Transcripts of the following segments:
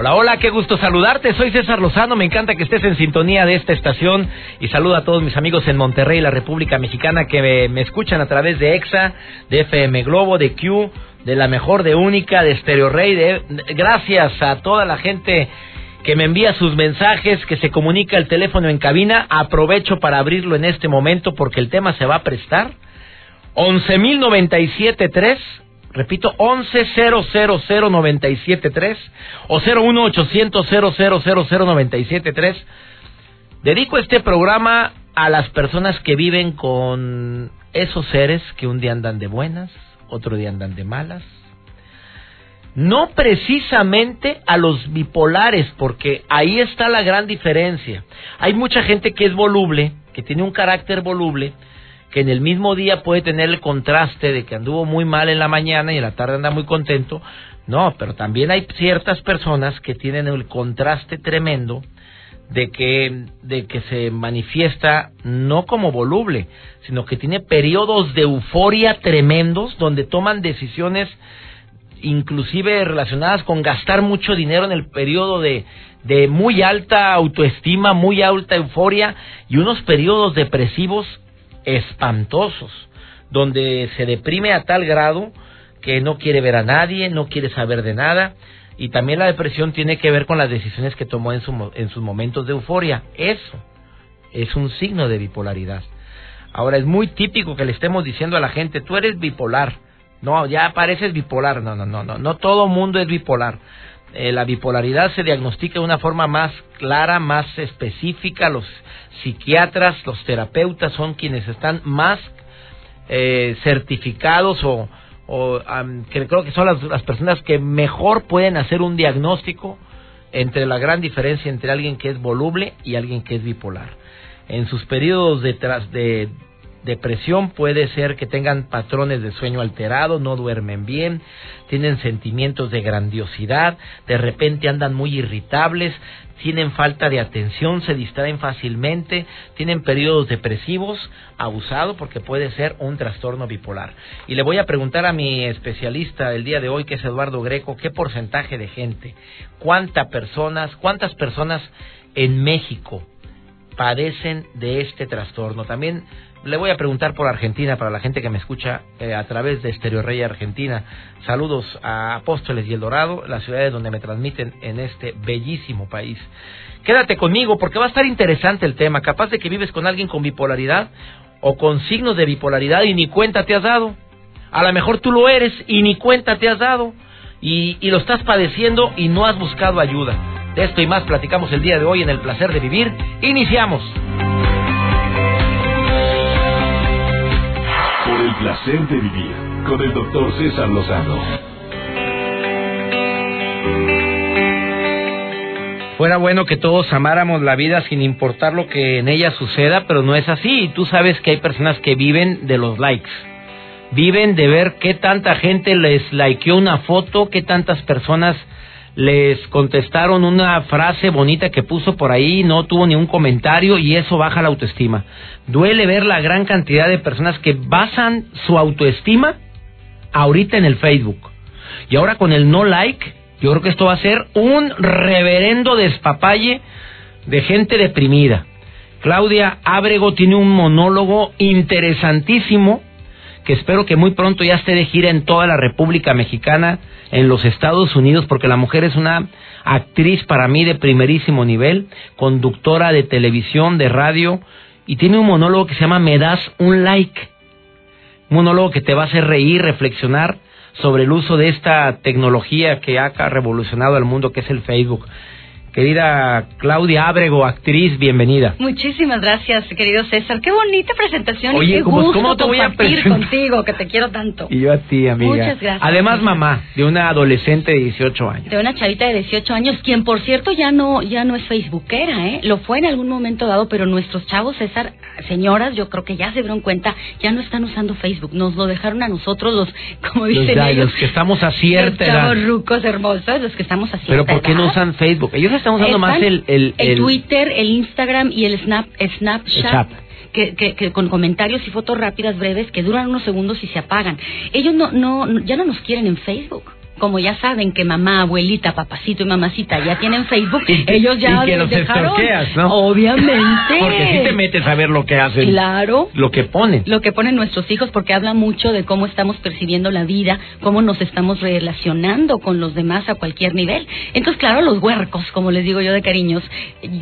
Hola, hola, qué gusto saludarte. Soy César Lozano. Me encanta que estés en sintonía de esta estación y saludo a todos mis amigos en Monterrey, la República Mexicana, que me, escuchan a través de EXA, de FM Globo, de Q, de la mejor, de Única, de Stereo Rey. De, gracias a toda la gente que me envía sus mensajes, que se comunica el teléfono en cabina. Aprovecho para abrirlo en este momento porque el tema se va a prestar. 11.097.3 Repito, 11000973 o 01800 Dedico este programa a las personas que viven con esos seres que un día andan de buenas, otro día andan de malas. No precisamente a los bipolares, porque ahí está la gran diferencia. Hay mucha gente que es voluble, que tiene un carácter voluble, que en el mismo día puede tener el contraste de que anduvo muy mal en la mañana y en la tarde anda muy contento. No, pero también hay ciertas personas que tienen el contraste tremendo de que, de que se manifiesta no como voluble, sino que tiene periodos de euforia tremendos donde toman decisiones inclusive relacionadas con gastar mucho dinero en el periodo de, de muy alta autoestima, muy alta euforia y unos periodos depresivos espantosos, donde se deprime a tal grado que no quiere ver a nadie, no quiere saber de nada, y también la depresión tiene que ver con las decisiones que tomó en, su, en sus momentos de euforia. Eso es un signo de bipolaridad. Ahora es muy típico que le estemos diciendo a la gente, tú eres bipolar. No, ya pareces bipolar. No, no, no, no, no todo mundo es bipolar. Eh, la bipolaridad se diagnostica de una forma más clara, más específica. Los psiquiatras, los terapeutas son quienes están más eh, certificados o, que creo que son las, personas que mejor pueden hacer un diagnóstico entre la gran diferencia entre alguien que es voluble y alguien que es bipolar. En sus periodos de, de depresión puede ser que tengan patrones de sueño alterado, no duermen bien, tienen sentimientos de grandiosidad, de repente andan muy irritables, tienen falta de atención, se distraen fácilmente, tienen periodos depresivos, abusado porque puede ser un trastorno bipolar. Y le voy a preguntar a mi especialista el día de hoy, que es Eduardo Greco, qué porcentaje de gente, cuántas personas, cuántas personas en México padecen de este trastorno. También le voy a preguntar por Argentina, para la gente que me escucha eh, a través de Estereo Rey Argentina. Saludos a Apóstoles y El Dorado, las ciudades donde me transmiten en este bellísimo país. Quédate conmigo porque va a estar interesante el tema. Capaz de que vives con alguien con bipolaridad o con signos de bipolaridad y ni cuenta te has dado. A lo mejor tú lo eres y ni cuenta te has dado. Y lo estás padeciendo y no has buscado ayuda. De esto y más platicamos el día de hoy en El Placer de Vivir. Iniciamos. placer de vivir con el doctor César Lozano. Fuera bueno que todos amáramos la vida sin importar lo que en ella suceda, pero no es así. Y tú sabes que hay personas que viven de los likes. Viven de ver qué tanta gente les likeó una foto, qué tantas personas les contestaron una frase bonita que puso por ahí, no tuvo ni un comentario y eso baja la autoestima. Duele ver la gran cantidad de personas que basan su autoestima ahorita en el Facebook. Y ahora con el no like, yo creo que esto va a ser un reverendo despapalle de gente deprimida. Claudia Ábrego tiene un monólogo interesantísimo que espero que muy pronto ya esté de gira en toda la República Mexicana en los Estados Unidos, porque la mujer es una actriz para mí de primerísimo nivel, conductora de televisión, de radio, y tiene un monólogo que se llama Me das un like. Un monólogo que te va a hacer reír, reflexionar sobre el uso de esta tecnología que ha revolucionado el mundo, que es el Facebook. Querida Claudia Ábrego, actriz, bienvenida. Muchísimas gracias, querido César. Qué bonita presentación Oye, y qué ¿cómo- gusto cómo te voy a compartir contigo, que te quiero tanto. Y yo a ti, amiga. Muchas gracias. Además, mamá de una adolescente de 18 años. De una chavita de 18 años, quien por cierto ya no ya no es facebookera, ¿eh? Lo fue en algún momento dado, pero nuestros chavos, César, señoras, yo creo que ya se dieron cuenta, ya no están usando Facebook. Nos lo dejaron a nosotros los, como Los, dicen ya, ellos, los que estamos a cierta los edad. chavos rucos hermosos, los que estamos a cierta Pero ¿por qué no usan Facebook? Ellos están usando más el... El, el- Twitter, el Instagram y el Snap, Snapchat. Que, que, que con comentarios y fotos rápidas, breves, que duran unos segundos y se apagan. Ellos no, no- ya no nos quieren en Facebook. Como ya saben que mamá, abuelita, papacito y mamacita ya tienen Facebook, Y- ellos ya y que los dejaron. ¿no? Obviamente. Porque si te metes a ver lo que hacen. Claro. Lo que ponen. Lo que ponen nuestros hijos, porque habla mucho de cómo estamos percibiendo la vida, cómo nos estamos relacionando con los demás a cualquier nivel. Entonces, claro, los huercos, como les digo yo de cariños,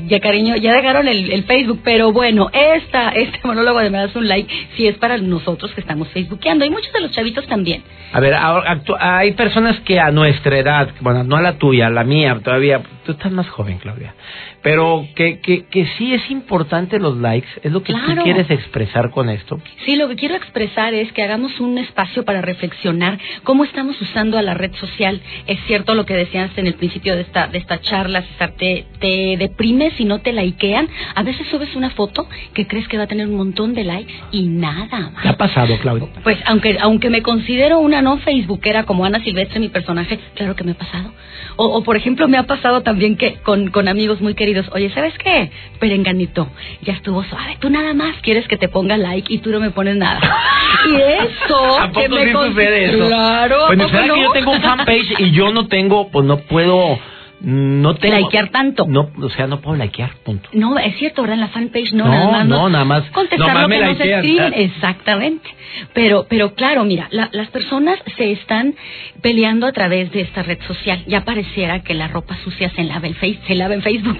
ya cariño, ya dejaron el, el Facebook, pero bueno, esta, este monólogo de me das un like, sí es para nosotros que estamos facebookeando, y muchos de los chavitos también. A ver, ahora, hay personas que a nuestra edad, bueno, no a la tuya, a la mía, todavía, tú estás más joven, Claudia, pero que, que, que sí es importante los likes, es lo que tú Claro. quieres expresar con esto. Sí, lo que quiero expresar es que hagamos un espacio para reflexionar cómo estamos usando a la red social. Es cierto lo que decías en el principio de esta, de esta charla, César, te, te deprimes si no te likean. A veces subes una foto que crees que va a tener un montón de likes y nada más. ¿Qué ha pasado, Claudia? Pues aunque aunque me considero una no facebookera como Ana Silvestre, mi personaje, claro que me ha pasado. O, o, por ejemplo me ha pasado también que con, con amigos muy queridos, oye, ¿sabes qué? Perenganito, ya estuvo suave. Tú nada más quieres que te ponga like y tú no me pones nada. Y eso ¿A poco que me sí con- sucede eso? Claro, ¿a Pues poco no? que yo tengo un fanpage y yo no tengo, pues no puedo, no tengo... Likear tanto. No, o sea, no puedo likear, punto. No, es cierto, ¿verdad? En la fanpage no, No, nada más. no, nada más. Contestar lo que nos escriben. Exactamente. Pero, pero claro, mira, la- las personas se están peleando a través de esta red social. Ya pareciera que la ropa sucia se lava en, face, se lava en Facebook.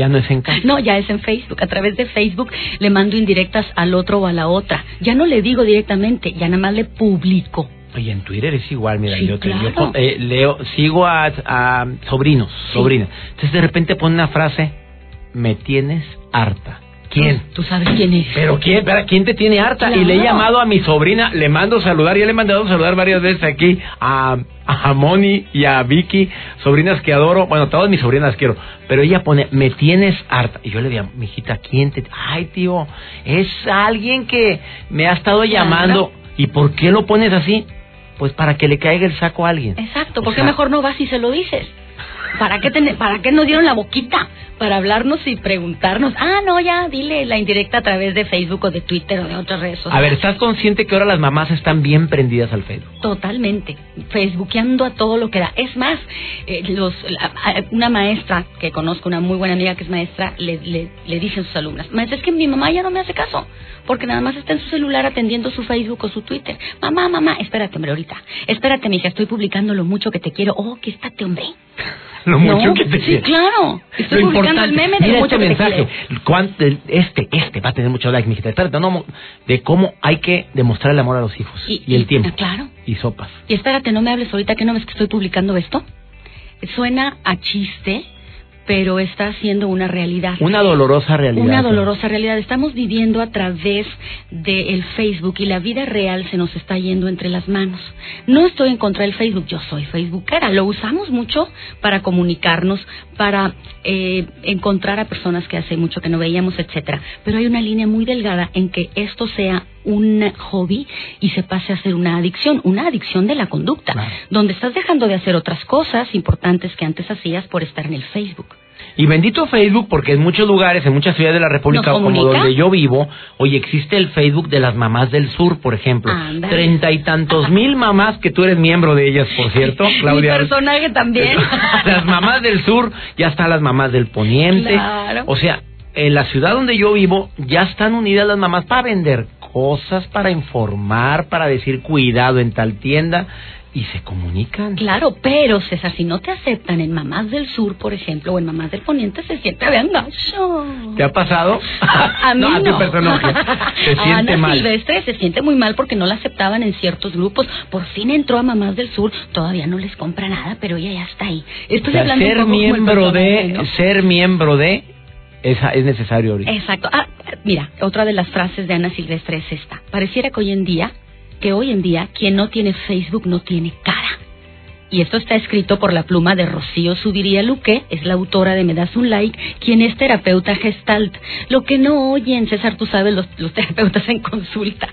Ya no es en casa. No, ya es en Facebook. A través de Facebook le mando indirectas al otro o a la otra. Ya no le digo directamente, ya nada más le publico. Oye, en Twitter es igual, mira, Sí, yo, te- claro. eh, leo, sigo a, a sobrinos, Sí. sobrinas. Entonces de repente pone una frase, me tienes harta. ¿Quién? Tú sabes quién es. Pero quién, ¿quién te tiene harta? Y le he llamado a mi sobrina, le mando saludar, ya le he mandado saludar varias veces aquí a, a Moni y a Vicky, sobrinas que adoro, bueno, todas mis sobrinas quiero, pero ella pone, me tienes harta. Y yo le digo, mijita, ¿quién te...? Ay, tío, es alguien que me ha estado llamando. ¿Y por qué lo pones así? Pues para que le caiga el saco a alguien. Exacto, O ¿por qué sea, mejor no vas y se lo dices? ¿Para qué, ten- ¿Para qué nos dieron la boquita? Para hablarnos y preguntarnos. Ah, no, ya, dile la indirecta a través de Facebook o de Twitter o de otras redes sociales. A ver, ¿estás consciente que ahora las mamás están bien prendidas al Facebook? Totalmente, facebookeando a todo lo que da. Es más, eh, los, la- una maestra que conozco, una muy buena amiga que es maestra, le, le, le dicen a sus alumnas, maestra, es que mi mamá ya no me hace caso, porque nada más está en su celular atendiendo su Facebook o su Twitter. Mamá, mamá, espérate, hombre, ahorita. Espérate, mija, estoy publicando lo mucho que te quiero. Oh, que estate, hombre. Lo No, mucho que te Sí, claro. Estoy Lo publicando el meme de mira mucho este mensaje. ¿Cuánto- este, este va a tener mucho like. Espérate, no, de cómo hay que demostrar el amor a los hijos y, Y- el tiempo. ah, claro. Y sopas. Y espérate, no me hables ahorita que no ves que estoy publicando esto. Suena a chiste, pero está siendo una realidad. Una dolorosa realidad. Una dolorosa realidad. Estamos viviendo a través del Facebook y la vida real se nos está yendo entre las manos. No estoy en contra del Facebook, yo soy Facebookera. Lo usamos mucho para comunicarnos, para eh, encontrar a personas que hace mucho que no veíamos, etcétera. Pero hay una línea muy delgada en que esto sea un hobby y se pase a ser una adicción, una adicción de la conducta, Claro. donde estás dejando de hacer otras cosas importantes que antes hacías por estar en el Facebook. Y bendito Facebook, porque en muchos lugares, en muchas ciudades de la República, ¿Nos como donde yo vivo, hoy existe el Facebook de las mamás del sur, por ejemplo. Treinta y tantos mil mamás, que tú eres miembro de ellas, por cierto, Claudia. Mi personaje también. las mamás del sur, ya están las mamás del poniente. Claro. O sea, en la ciudad donde yo vivo, ya están unidas las mamás para vender cosas, para informar, para decir cuidado en tal tienda y se comunican. Claro, pero César, si no te aceptan en Mamás del Sur, por ejemplo, o en Mamás del Poniente, se siente bien gacho. ¿Te ha pasado? A mí no. a tu personaje. Se A siente Ana mal. Silvestre se siente muy mal porque no la aceptaban en ciertos grupos. Por fin entró a Mamás del Sur, todavía no les compra nada, pero ella ya está ahí. Estoy O sea, hablando un ser poco como el miembro de, ¿no? ser miembro de, es, es necesario ahorita. Exacto. Ah, mira, otra de las frases de Ana Silvestre es esta. Pareciera que hoy en día, que hoy en día quien no tiene Facebook no tiene cara. Y esto está escrito por la pluma de Rocío Subiría Luque, es la autora de Me das un like, quien es terapeuta gestalt. Lo que no oyen, César, tú sabes, los, los terapeutas en consulta.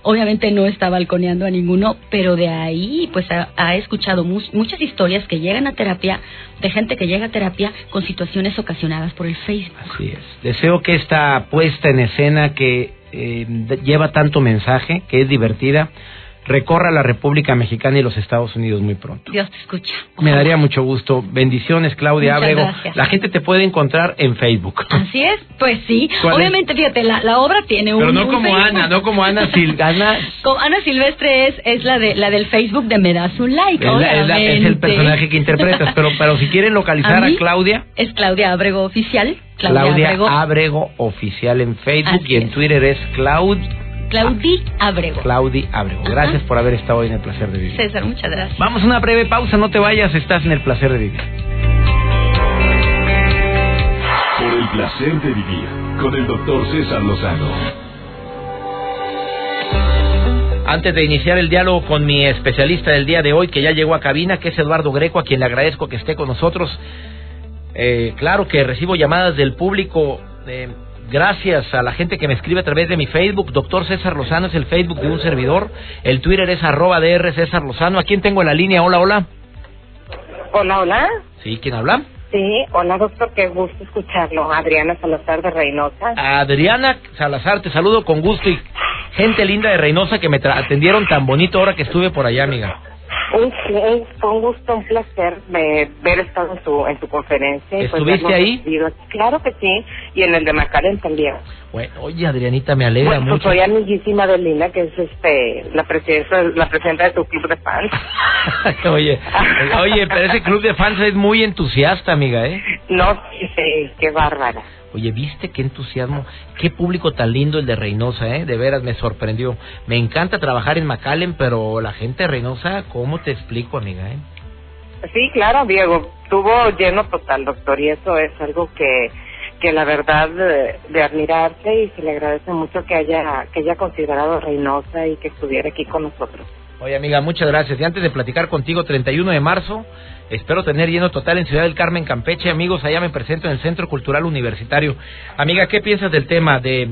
Obviamente no está balconeando a ninguno, pero de ahí pues ha, ha escuchado mu- muchas historias que llegan a terapia, de gente que llega a terapia con situaciones ocasionadas por el Facebook. Así es. Deseo que esta puesta en escena que eh, lleva tanto mensaje, que es divertida, recorra la República Mexicana y los Estados Unidos muy pronto. Dios te escucha. Me daría mucho gusto. Bendiciones, Claudia Muchas Abrego. gracias. La gente te puede encontrar en Facebook. Así es, pues sí. Obviamente, fíjate, la, la obra tiene un. Pero no como Facebook. Ana, no como Ana Sil Ana Silvestre es, es la de la del Facebook de Me das un like. es, la- es la- es el personaje que interpretas, pero, pero si quieren localizar a, Claudia, Es Claudia Abrego Oficial. Claudia, Claudia Abrego. Abrego Oficial en Facebook Así y en. Twitter es Claud, Claudi Abrego. Claudi Abrego. Ajá. Gracias por haber estado hoy en el placer de vivir. César, muchas gracias. Vamos a una breve pausa, no te vayas, estás en el placer de vivir. Por el placer de vivir con el doctor César Lozano. Antes de iniciar el diálogo con mi especialista del día de hoy, que ya llegó a cabina, que es Eduardo Greco, a quien le agradezco que esté con nosotros. Eh, claro que recibo llamadas del público. eh, gracias a la gente que me escribe a través de mi Facebook. Doctor César Lozano es el Facebook de un servidor. El Twitter es arroba DR César Lozano. ¿A quién tengo en la línea? Hola, hola. Hola, hola. Sí, ¿quién habla? Sí, hola doctor, qué gusto escucharlo. Adriana Salazar de Reynosa. Adriana Salazar, te saludo con gusto y gente linda de Reynosa que me tra- atendieron tan bonito ahora que estuve por allá, amiga. Un, un, fue un gusto, un placer eh, ver estado en su, en su conferencia. pues, ¿Estuviste vernos ahí? recibidos. Claro que sí, y en el de Macaren también. Bueno, oye, Adrianita, me alegra Bueno, pues mucho. soy amiguísima de Lina, que es este la presidenta, la presidenta de tu club de fans. oye, oye, pero ese club de fans es muy entusiasta, amiga, ¿eh? No, sí, sí, qué bárbara. Oye, ¿viste qué entusiasmo? Qué público tan lindo el de Reynosa, ¿eh? De veras, me sorprendió. Me encanta trabajar en McAllen, pero la gente de Reynosa, ¿cómo te explico, amiga, eh? Sí, claro, Diego, tuvo lleno total, doctor, y eso es algo que, que la verdad de, de admirarse y se le agradece mucho que haya, que haya considerado Reynosa y que estuviera aquí con nosotros. Oye, amiga, muchas gracias. Y antes de platicar contigo, 31 de marzo, espero tener lleno total en Ciudad del Carmen, Campeche. Amigos, allá me presento en el Centro Cultural Universitario. Amiga, ¿qué piensas del tema de,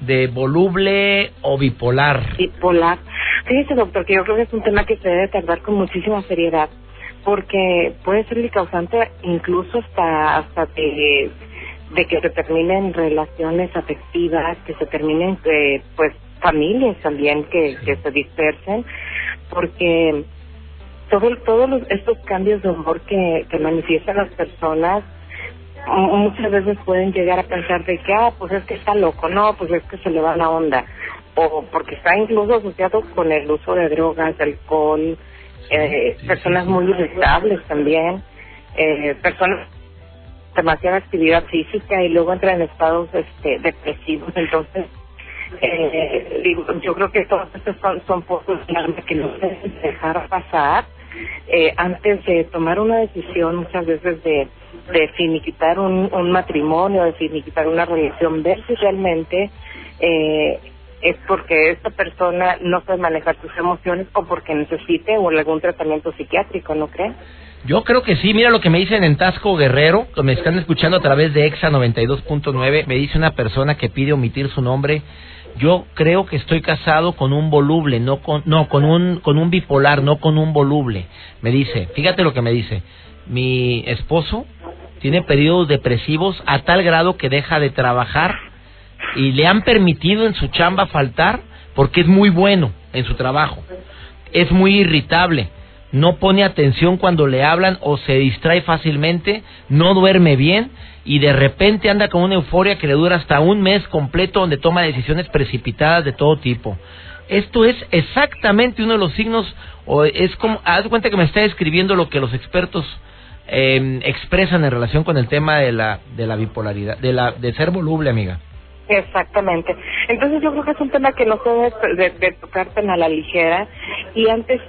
de voluble o bipolar? Bipolar. Fíjese, doctor, que yo creo que es un tema que se debe tratar con muchísima seriedad, porque puede ser el causante incluso hasta, hasta de, de que se terminen relaciones afectivas, que se terminen, eh, pues, familias también que, que se dispersen, porque todo, todos los- estos cambios de humor que, que manifiestan las personas muchas veces pueden llegar a pensar de que, ah, pues es que está loco, no, pues es que se le va la onda, o porque está incluso asociado con el uso de drogas, alcohol, eh, personas muy irritables también, eh, personas demasiada actividad física y luego entran en estados este, depresivos, entonces eh, digo, yo creo que todos estos son, son clave que no se deben dejar pasar eh, antes de tomar una decisión muchas veces de, de finiquitar un, un matrimonio, de finiquitar una relación, ver si realmente eh, es porque esta persona no sabe manejar sus emociones o porque necesite o algún tratamiento psiquiátrico, ¿no cree? Yo creo que sí, mira lo que me dicen en Tasco Guerrero, que me están escuchando a través de EXA 92.9, me dice una persona que pide omitir su nombre, yo creo que estoy casado con un voluble, no con no con un con un bipolar, no con un voluble. Me dice, fíjate lo que me dice. Mi esposo tiene periodos depresivos a tal grado que deja de trabajar y le han permitido en su chamba faltar porque es muy bueno en su trabajo. Es muy irritable. no pone atención cuando le hablan o se distrae fácilmente, no duerme bien y de repente anda con una euforia que le dura hasta un mes completo donde toma decisiones precipitadas de todo tipo. Esto es exactamente uno de los signos, o es como, haz cuenta que me está describiendo lo que los expertos eh, expresan en relación con el tema de la, de la bipolaridad, de, la, de ser voluble, amiga. Exactamente. Entonces yo creo que es un tema que no se debe de, tocar tan a la ligera y antes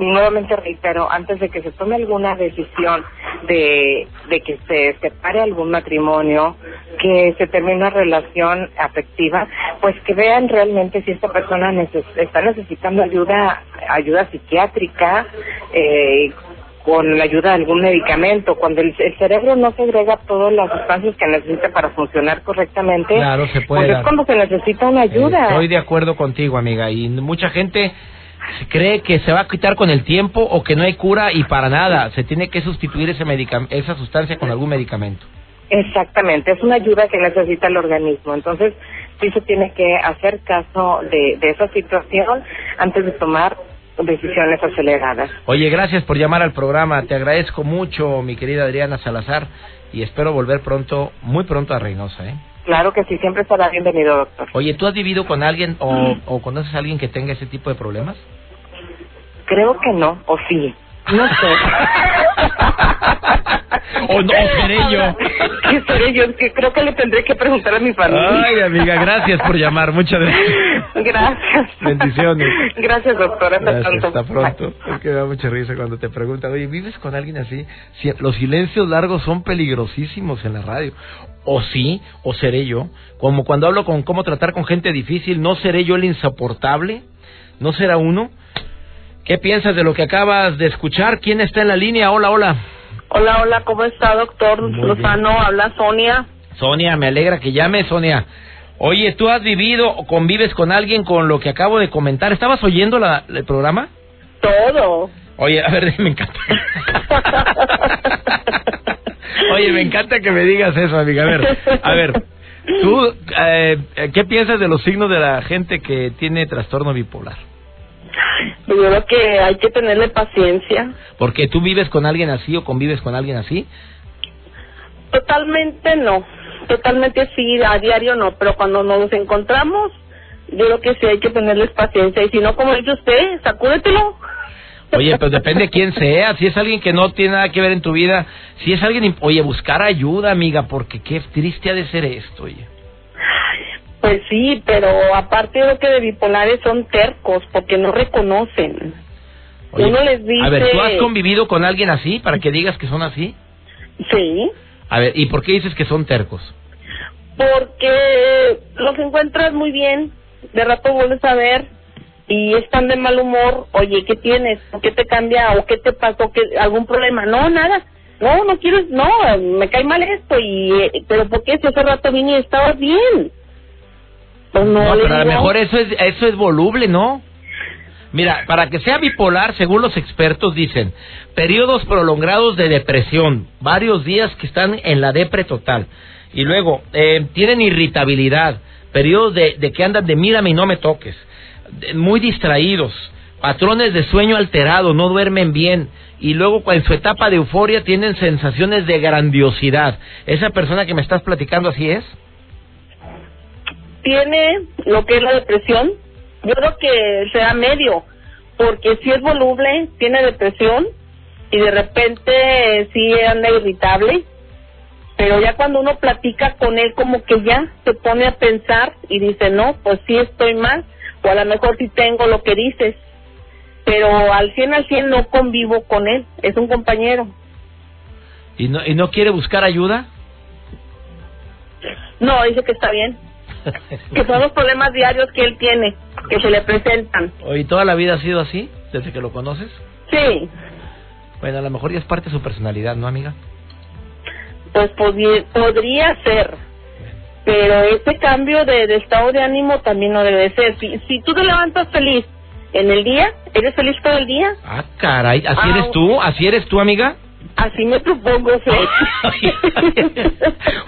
nuevamente reitero, antes de que se tome alguna decisión de, de que se separe algún matrimonio, que se termine una relación afectiva, pues que vean realmente si esta persona está necesitando ayuda, ayuda psiquiátrica, eh, con la ayuda de algún medicamento. Cuando el, cerebro no segrega todas las sustancias que necesita para funcionar correctamente, claro, se puede pues es cuando se necesita una ayuda. estoy de acuerdo contigo, amiga. Y mucha gente cree que se va a quitar con el tiempo o que no hay cura y para nada. Se tiene que sustituir ese esa sustancia con algún medicamento. Exactamente, es una ayuda que necesita el organismo. Entonces, sí se tiene que hacer caso de, de esa situación antes de tomar decisiones aceleradas. Oye, gracias por llamar al programa. Te agradezco mucho, mi querida Adriana Salazar, y espero volver pronto, muy pronto a Reynosa, ¿eh? Claro que sí, siempre estará bienvenido, doctor. Oye, ¿tú has vivido con alguien o, o conoces a alguien que tenga ese tipo de problemas? Creo que no, o sí. No sé. o no, seré yo. ¿Qué seré yo? Que creo que le tendré que preguntar a mi familia. Ay, amiga, gracias por llamar. Muchas gracias. Gracias. Bendiciones. Gracias, doctora. Hasta pronto. Hasta pronto. Es que me da mucha risa cuando te preguntan, oye, ¿vives con alguien así? los silencios largos son peligrosísimos en la radio. O sí, o seré yo. Como cuando hablo con cómo tratar con gente difícil, ¿no seré yo el insoportable? ¿No será uno? ¿Qué piensas de lo que acabas de escuchar? ¿Quién está en la línea? Hola, hola. Hola, hola, ¿cómo está, doctor Lozano? Habla Sonia. Sonia, me alegra que llame, Sonia. Oye, ¿tú has vivido o convives con alguien con lo que acabo de comentar? ¿Estabas oyendo la, el programa? Todo. Oye, a ver, me encanta. Oye, me encanta que me digas eso, amiga. A ver, a ver, ¿tú eh, qué piensas de los signos de la gente que tiene trastorno bipolar? Yo creo que hay que tenerle paciencia. ¿Porque tú vives con alguien así o convives con alguien así? Totalmente no. Totalmente sí, a diario no. Pero cuando nos encontramos, yo creo que sí hay que tenerles paciencia. Y si no, como dice usted, sacúdetelo. Oye, pues depende quién sea. Si es alguien que no tiene nada que ver en tu vida, si es alguien, oye, buscar ayuda, amiga, porque qué triste ha de ser esto, oye. Pues sí, pero aparte de que de bipolares son tercos porque no reconocen. Uno les dice... A ver, ¿tú has convivido con alguien así para que digas que son así? Sí. A ver, ¿y por qué dices que son tercos? Porque los encuentras muy bien, de rato vuelves a ver y están de mal humor, oye, ¿qué tienes? ¿O qué te cambia? ¿O qué te pasó? ¿Qué, ¿Algún problema? No, nada. No, no quiero, no, me cae mal esto, y pero ¿por qué si hace rato vine y estabas bien? Pues no, pero a lo mejor eso es, eso es voluble, ¿no? Mira, para que sea bipolar, según los expertos dicen, periodos prolongados de depresión, varios días que están en la depre total. Y luego, eh, tienen irritabilidad, periodos de, de, que andan de mírame y no me toques, muy distraídos, patrones de sueño alterado, no duermen bien. Y luego, en su etapa de euforia, tienen sensaciones de grandiosidad. ¿Esa persona que me estás platicando así es? Tiene lo que es la depresión, yo creo que sea medio, porque si es voluble, tiene depresión y de repente sí anda irritable, pero ya cuando uno platica con él como que ya se pone a pensar y dice, no, pues sí estoy mal, o a lo mejor sí tengo lo que dices, pero al 100 al 100 no convivo con él, es un compañero. ¿Y no, ¿Y no quiere buscar ayuda? No, dice que está bien que son los problemas diarios que él tiene, que se le presentan. ¿Y toda la vida ha sido así, desde que lo conoces? Sí. Bueno, a lo mejor ya es parte de su personalidad, ¿no, amiga? Pues podría ser, pero ese cambio de, estado de ánimo también no debe ser. Si, si tú te levantas feliz en el día, ¿eres feliz todo el día? Ah, caray, ¿así eres ah, tú? ¿Así eres tú, amiga? Así me propongo ser.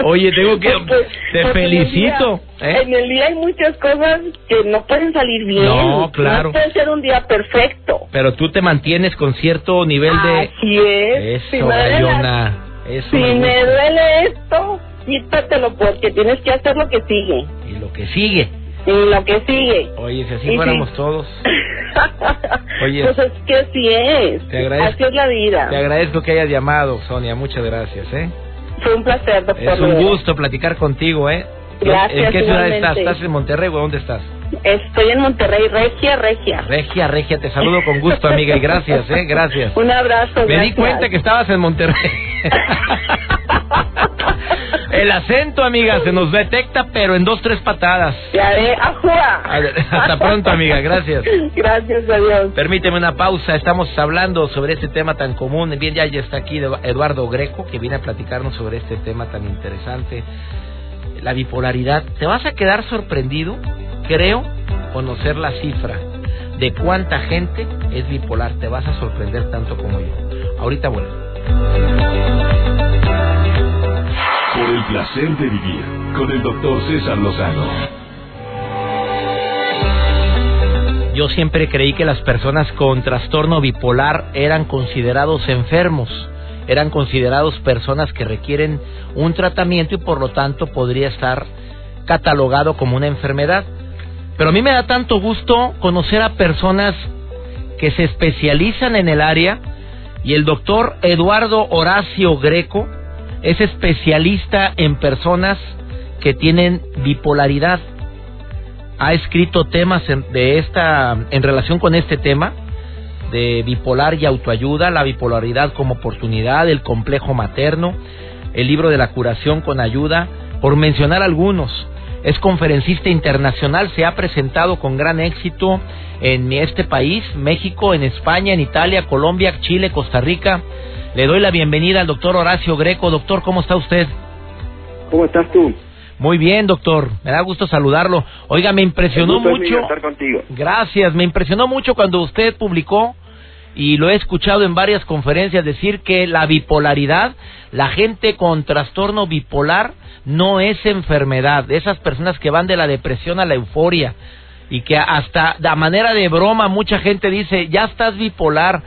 Oye, tengo que... Porque- te porque en el felicito. día- ¿eh? En el día hay muchas cosas que no pueden salir bien. No, claro. No puede ser un día perfecto. Pero tú te mantienes con cierto nivel de... Así es. Si Eso, me duele la- Gayona. Eso Si me me duele esto, quítatelo porque tienes que hacer lo que sigue. Y lo que sigue. Y lo que sigue. Oye, si así Y fuéramos sí. todos. Oye. Pues es que así es. Te agradezco. Así es la vida. Te agradezco que hayas llamado, Sonia. Muchas gracias, ¿eh? Fue un placer, doctor. Es un gusto platicar contigo, ¿eh? Gracias, ¿En qué ciudad estás? ¿Estás en Monterrey o dónde estás? Estoy en Monterrey, Regia, Regia. Regia, Regia, te saludo con gusto, amiga, y gracias, ¿eh? Gracias. Un abrazo. Me di cuenta que estabas en Monterrey. El acento, amiga, se nos detecta, pero en dos, tres patadas. Ya haré, ajua. Hasta pronto, amiga, gracias. Gracias, adiós. Permíteme una pausa, estamos hablando sobre este tema tan común. Bien, ya, ya está aquí Eduardo Greco, que viene a platicarnos sobre este tema tan interesante, la bipolaridad. Te vas a quedar sorprendido, creo, conocer la cifra de cuánta gente es bipolar. Te vas a sorprender tanto como yo. Ahorita vuelvo. Por el placer de vivir con el doctor César Lozano. Yo siempre creí que las personas con trastorno bipolar eran considerados enfermos, eran considerados personas que requieren un tratamiento y por lo tanto podría estar catalogado como una enfermedad. Pero a mí me da tanto gusto conocer a personas que se especializan en el área y el doctor Eduardo Horacio Greco es especialista en personas que tienen bipolaridad ha escrito temas en, de esta en relación con este tema de bipolar y autoayuda, la bipolaridad como oportunidad, el complejo materno, el libro de la curación con ayuda, por mencionar algunos. Es conferencista internacional, se ha presentado con gran éxito en este país, México, en España, en Italia, Colombia, Chile, Costa Rica. Le doy la bienvenida al doctor Horacio Greco. Doctor, ¿cómo está usted? ¿Cómo estás tú? Muy bien, doctor. Me da gusto saludarlo. Oiga, me impresionó mucho. estar contigo. Gracias, me impresionó mucho cuando usted publicó y lo he escuchado en varias conferencias decir que la bipolaridad, la gente con trastorno bipolar no es enfermedad. Esas personas que van de la depresión a la euforia y que hasta de manera de broma mucha gente dice, ya estás bipolar.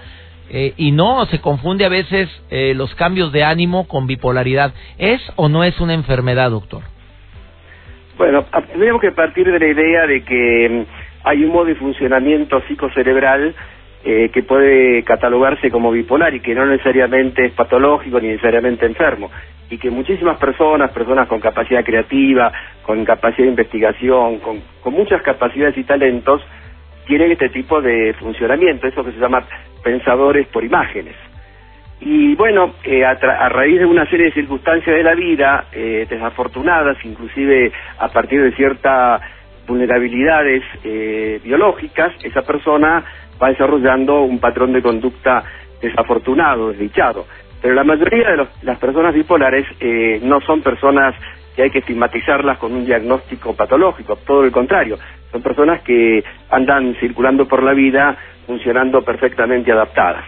Eh, y no, se confunde a veces eh, los cambios de ánimo con bipolaridad. ¿Es o no es una enfermedad, doctor? Bueno, tendríamos que partir de la idea de que mm, hay un modo de funcionamiento psicocerebral eh, que puede catalogarse como bipolar y que no necesariamente es patológico ni necesariamente enfermo. Y que muchísimas personas, personas con capacidad creativa, con capacidad de investigación, con, con muchas capacidades y talentos, tienen este tipo de funcionamiento, eso que se llama pensadores por imágenes. Y bueno, eh, a, a raíz de una serie de circunstancias de la vida, eh, desafortunadas, inclusive a partir de ciertas vulnerabilidades eh, biológicas, esa persona va desarrollando un patrón de conducta desafortunado, desdichado. Pero la mayoría de los- las personas bipolares eh, no son personas que hay que estigmatizarlas con un diagnóstico patológico, todo el contrario, son personas que andan circulando por la vida funcionando perfectamente adaptadas.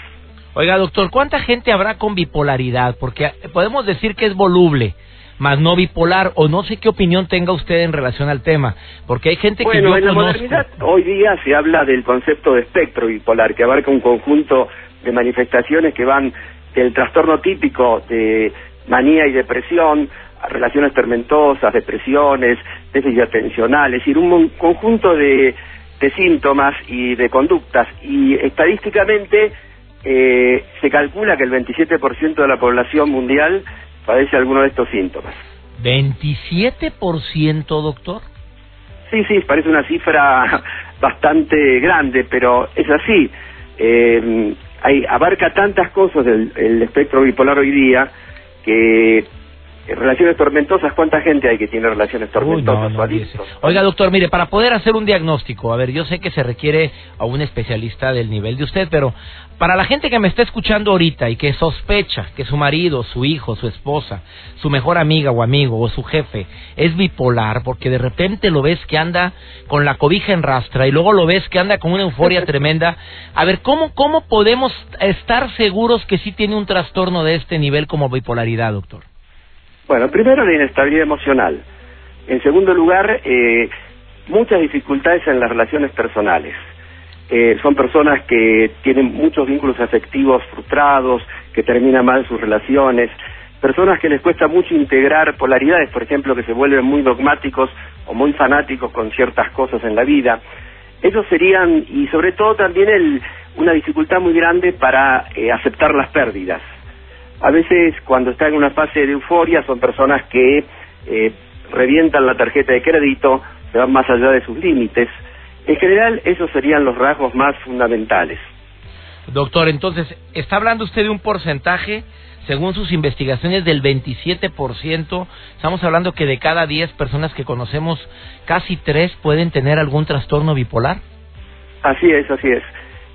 Oiga, doctor, ¿cuánta gente habrá con bipolaridad? Porque podemos decir que es voluble, más no bipolar, o no sé qué opinión tenga usted en relación al tema, porque hay gente que Bueno, yo en la conozco. modernidad hoy día se habla del concepto de espectro bipolar, que abarca un conjunto de manifestaciones que van del trastorno típico de manía y depresión, relaciones tormentosas, depresiones, déficit atencional, es decir, un conjunto de, de síntomas y de conductas. Y estadísticamente eh, se calcula que el 27% de la población mundial padece alguno de estos síntomas. 27%, doctor. Sí, sí, parece una cifra bastante grande, pero es así. Eh, hay, abarca tantas cosas del el espectro bipolar hoy día que relaciones tormentosas, ¿cuánta gente hay que tiene relaciones tormentosas? Oiga, doctor, mire, para poder hacer un diagnóstico, a ver, yo sé que se requiere a un especialista del nivel de usted, pero para la gente que me está escuchando ahorita y que sospecha que su marido, su hijo, su esposa, su mejor amiga o amigo o su jefe es bipolar, porque de repente lo ves que anda con la cobija en rastra y luego lo ves que anda con una euforia tremenda, a ver, ¿cómo, ¿cómo podemos estar seguros que sí tiene un trastorno de este nivel como bipolaridad, doctor? Bueno, primero la inestabilidad emocional. En segundo lugar, eh, muchas dificultades en las relaciones personales. Eh, son personas que tienen muchos vínculos afectivos frustrados, que terminan mal sus relaciones, personas que les cuesta mucho integrar polaridades, por ejemplo, que se vuelven muy dogmáticos o muy fanáticos con ciertas cosas en la vida. Esos serían, y sobre todo también una dificultad muy grande para eh, aceptar las pérdidas. A veces cuando está en una fase de euforia son personas que eh, revientan la tarjeta de crédito, se van más allá de sus límites. En general, esos serían los rasgos más fundamentales. Doctor, entonces, ¿está hablando usted de un porcentaje, según sus investigaciones, del 27%? Estamos hablando que de cada 10 personas que conocemos, casi 3 pueden tener algún trastorno bipolar. Así es, así es.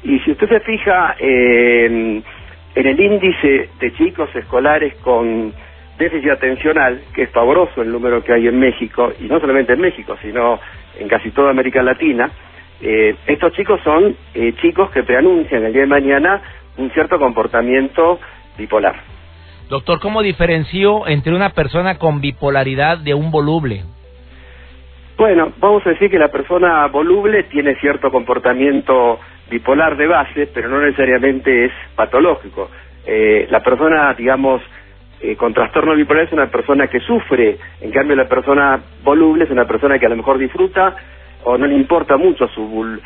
Y si usted se fija, eh, en el índice de chicos escolares con déficit atencional, que es pavoroso el número que hay en México, y no solamente en México, sino en casi toda América Latina, eh, estos chicos son eh, chicos que preanuncian el día de mañana un cierto comportamiento bipolar. Doctor, ¿cómo diferenció entre una persona con bipolaridad de un voluble? Bueno, vamos a decir que la persona voluble tiene cierto comportamiento bipolar de base, pero no necesariamente es patológico. Eh, la persona, digamos, eh, con trastorno bipolar es una persona que sufre, en cambio la persona voluble es una persona que a lo mejor disfruta o no le importa mucho su,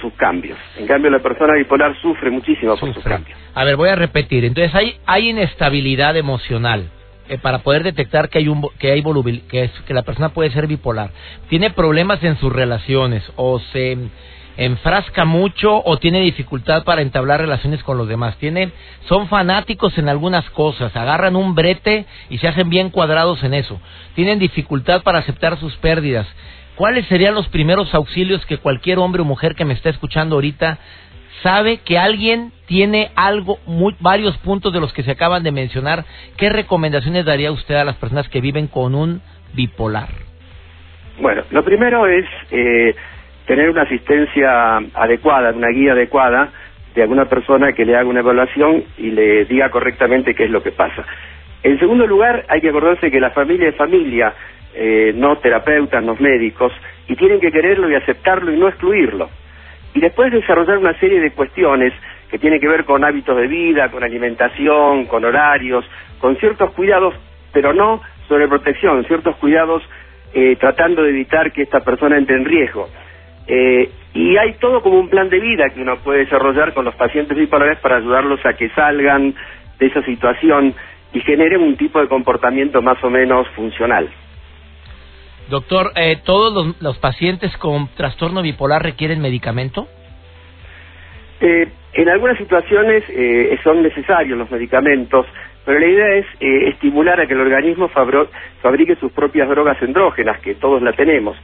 sus cambios. En cambio la persona bipolar sufre muchísimo por sus cambios. A ver, voy a repetir. Entonces hay, hay inestabilidad emocional. Eh, para poder detectar que hay un que hay que, es, que la persona puede ser bipolar tiene problemas en sus relaciones o se enfrasca mucho o tiene dificultad para entablar relaciones con los demás. Tienen, son fanáticos en algunas cosas, agarran un brete y se hacen bien cuadrados en eso. Tienen dificultad para aceptar sus pérdidas. ¿Cuáles serían los primeros auxilios que cualquier hombre o mujer que me está escuchando ahorita sabe que alguien tiene algo, muy, varios puntos de los que se acaban de mencionar? ¿Qué recomendaciones daría usted a las personas que viven con un bipolar? Bueno, lo primero es eh, tener una asistencia adecuada, una guía adecuada de alguna persona que le haga una evaluación y le diga correctamente qué es lo que pasa. En segundo lugar, hay que acordarse que la familia es familia, eh, no terapeutas, no médicos, y tienen que quererlo y aceptarlo y no excluirlo. Y después desarrollar una serie de cuestiones que tienen que ver con hábitos de vida, con alimentación, con horarios, con ciertos cuidados, pero no sobre protección, ciertos cuidados eh, tratando de evitar que esta persona entre en riesgo. Eh, y hay todo como un plan de vida que uno puede desarrollar con los pacientes bipolares para ayudarlos a que salgan de esa situación y generen un tipo de comportamiento más o menos funcional. Doctor, eh, ¿todos los, pacientes con trastorno bipolar requieren medicamento? Eh, en algunas situaciones son necesarios los medicamentos, pero la idea es estimular a que el organismo fabrique sus propias drogas endrógenas, que todos la tenemos.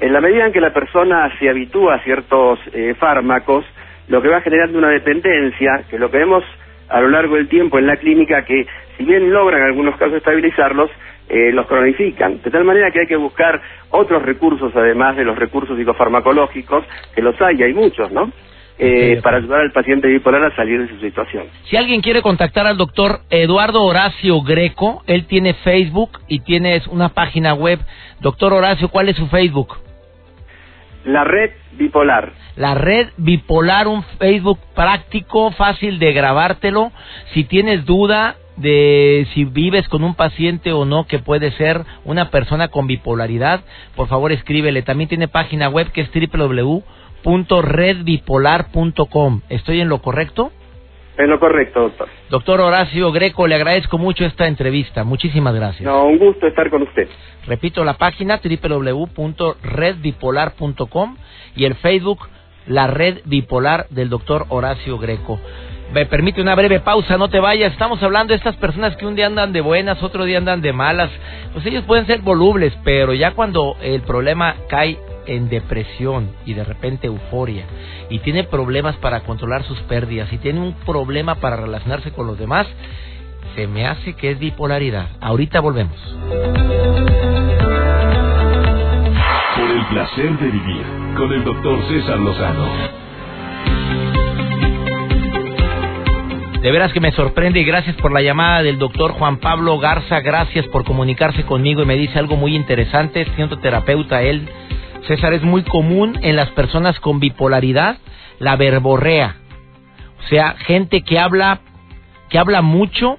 En la medida en que la persona se habitúa a ciertos eh, fármacos, lo que va generando una dependencia, que lo que vemos a lo largo del tiempo en la clínica, que si bien logran en algunos casos estabilizarlos, eh, los cronifican. De tal manera que hay que buscar otros recursos, además de los recursos psicofarmacológicos, que los hay, hay muchos, ¿no? Eh, para ayudar al paciente bipolar a salir de su situación. Si alguien quiere contactar al doctor Eduardo Horacio Greco, él tiene Facebook y tiene una página web. Doctor Horacio, ¿cuál es su Facebook? La red bipolar. La red bipolar, un Facebook práctico, fácil de grabártelo. Si tienes duda de si vives con un paciente o no que puede ser una persona con bipolaridad, por favor escríbele. También tiene página web que es www.redbipolar.com. ¿Estoy en lo correcto? En lo correcto, doctor. Doctor Horacio Greco, le agradezco mucho esta entrevista. Muchísimas gracias. No, un gusto estar con usted. Repito la página www.redbipolar.com y el Facebook la red bipolar del doctor Horacio Greco. Me permite una breve pausa, no te vayas. Estamos hablando de estas personas que un día andan de buenas, otro día andan de malas. Pues ellos pueden ser volubles, pero ya cuando el problema cae en depresión y de repente euforia y tiene problemas para controlar sus pérdidas y tiene un problema para relacionarse con los demás, se me hace que es bipolaridad. Ahorita volvemos. Por el placer de vivir con el doctor César Lozano. De veras que me sorprende y gracias por la llamada del doctor Juan Pablo Garza. Gracias por comunicarse conmigo y me dice algo muy interesante. Siendo terapeuta él. César, es muy común en las personas con bipolaridad la verborrea. O sea, gente que habla, que habla mucho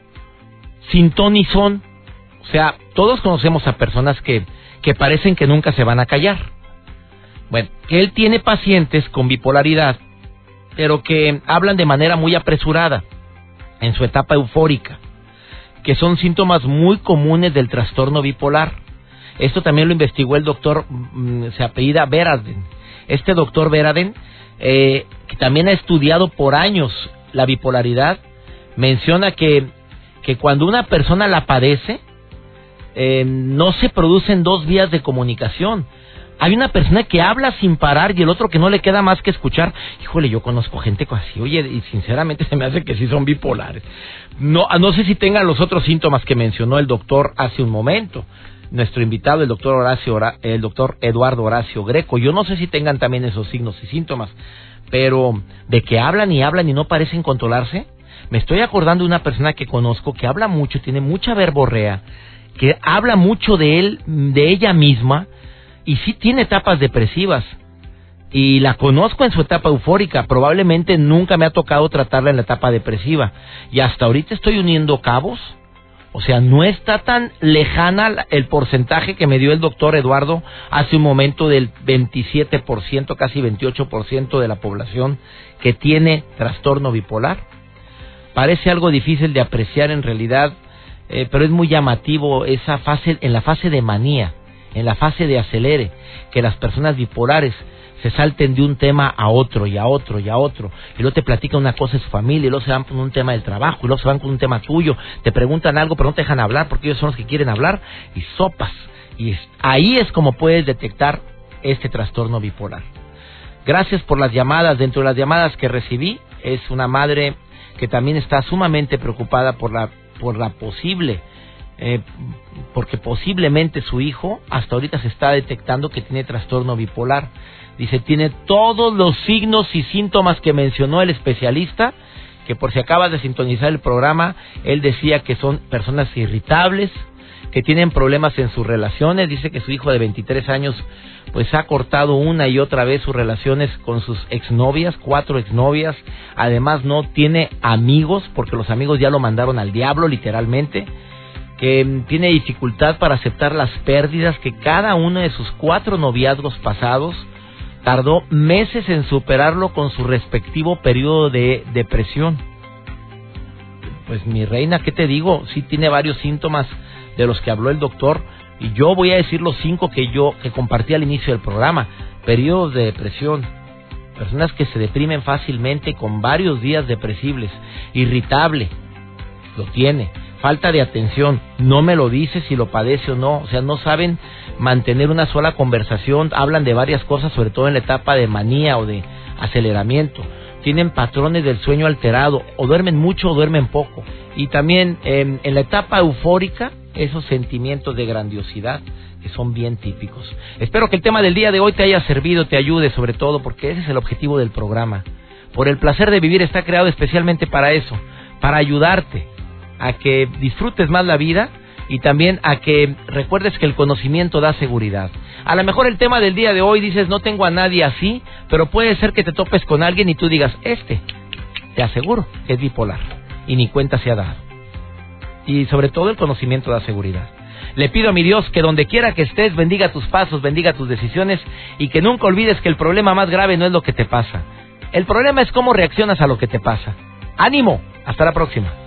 sin ton son. O sea, todos conocemos a personas que, que parecen que nunca se van a callar. Bueno, él tiene pacientes con bipolaridad, pero que hablan de manera muy apresurada en su etapa eufórica, que son síntomas muy comunes del trastorno bipolar. Esto también lo investigó el doctor, mm, se apellida Veraden. Este doctor Veraden, eh, que también ha estudiado por años la bipolaridad, menciona que, que cuando una persona la padece, eh, no se producen dos vías de comunicación, hay una persona que habla sin parar y el otro que no le queda más que escuchar. Híjole, yo conozco gente así, oye, y sinceramente se me hace que sí son bipolares. No, no sé si tengan los otros síntomas que mencionó el doctor hace un momento. Nuestro invitado, el doctor Horacio, el doctor Eduardo Horacio Greco. Yo no sé si tengan también esos signos y síntomas, pero de que hablan y hablan y no parecen controlarse. Me estoy acordando de una persona que conozco que habla mucho, tiene mucha verborrea, que habla mucho de él, de ella misma, y sí tiene etapas depresivas. Y la conozco en su etapa eufórica. Probablemente nunca me ha tocado tratarla en la etapa depresiva. Y hasta ahorita estoy uniendo cabos. O sea, no está tan lejana el porcentaje que me dio el doctor Eduardo hace un momento del 27%, casi 28% de la población que tiene trastorno bipolar. Parece algo difícil de apreciar en realidad, eh, pero es muy llamativo esa fase, en la fase de manía en la fase de acelere, que las personas bipolares se salten de un tema a otro y a otro y a otro, y luego te platican una cosa de su familia, y luego se van con un tema del trabajo, y luego se van con un tema tuyo, te preguntan algo pero no te dejan hablar porque ellos son los que quieren hablar, y sopas. Y ahí es como puedes detectar este trastorno bipolar. Gracias por las llamadas. Dentro de las llamadas que recibí es una madre que también está sumamente preocupada por la, por la posible eh, porque posiblemente su hijo hasta ahorita se está detectando que tiene trastorno bipolar. Dice, tiene todos los signos y síntomas que mencionó el especialista, que por si acabas de sintonizar el programa, él decía que son personas irritables, que tienen problemas en sus relaciones, dice que su hijo de 23 años pues ha cortado una y otra vez sus relaciones con sus exnovias, cuatro exnovias, además no tiene amigos porque los amigos ya lo mandaron al diablo literalmente que tiene dificultad para aceptar las pérdidas que cada uno de sus cuatro noviazgos pasados tardó meses en superarlo con su respectivo periodo de depresión. Pues mi reina, ¿qué te digo? Sí tiene varios síntomas de los que habló el doctor y yo voy a decir los cinco que yo que compartí al inicio del programa. Periodos de depresión, personas que se deprimen fácilmente con varios días depresibles, irritable, lo tiene falta de atención, no me lo dice si lo padece o no, o sea, no saben mantener una sola conversación, hablan de varias cosas, sobre todo en la etapa de manía o de aceleramiento, tienen patrones del sueño alterado, o duermen mucho o duermen poco, y también en la etapa eufórica, esos sentimientos de grandiosidad que son bien típicos. Espero que el tema del día de hoy te haya servido, te ayude sobre todo, porque ese es el objetivo del programa. Por el placer de vivir está creado especialmente para eso, para ayudarte a que disfrutes más la vida y también a que recuerdes que el conocimiento da seguridad. A lo mejor el tema del día de hoy dices no tengo a nadie así, pero puede ser que te topes con alguien y tú digas, este, te aseguro que es bipolar y ni cuenta se ha dado. Y sobre todo el conocimiento da seguridad. Le pido a mi Dios que donde quiera que estés bendiga tus pasos, bendiga tus decisiones y que nunca olvides que el problema más grave no es lo que te pasa. El problema es cómo reaccionas a lo que te pasa. Ánimo, hasta la próxima.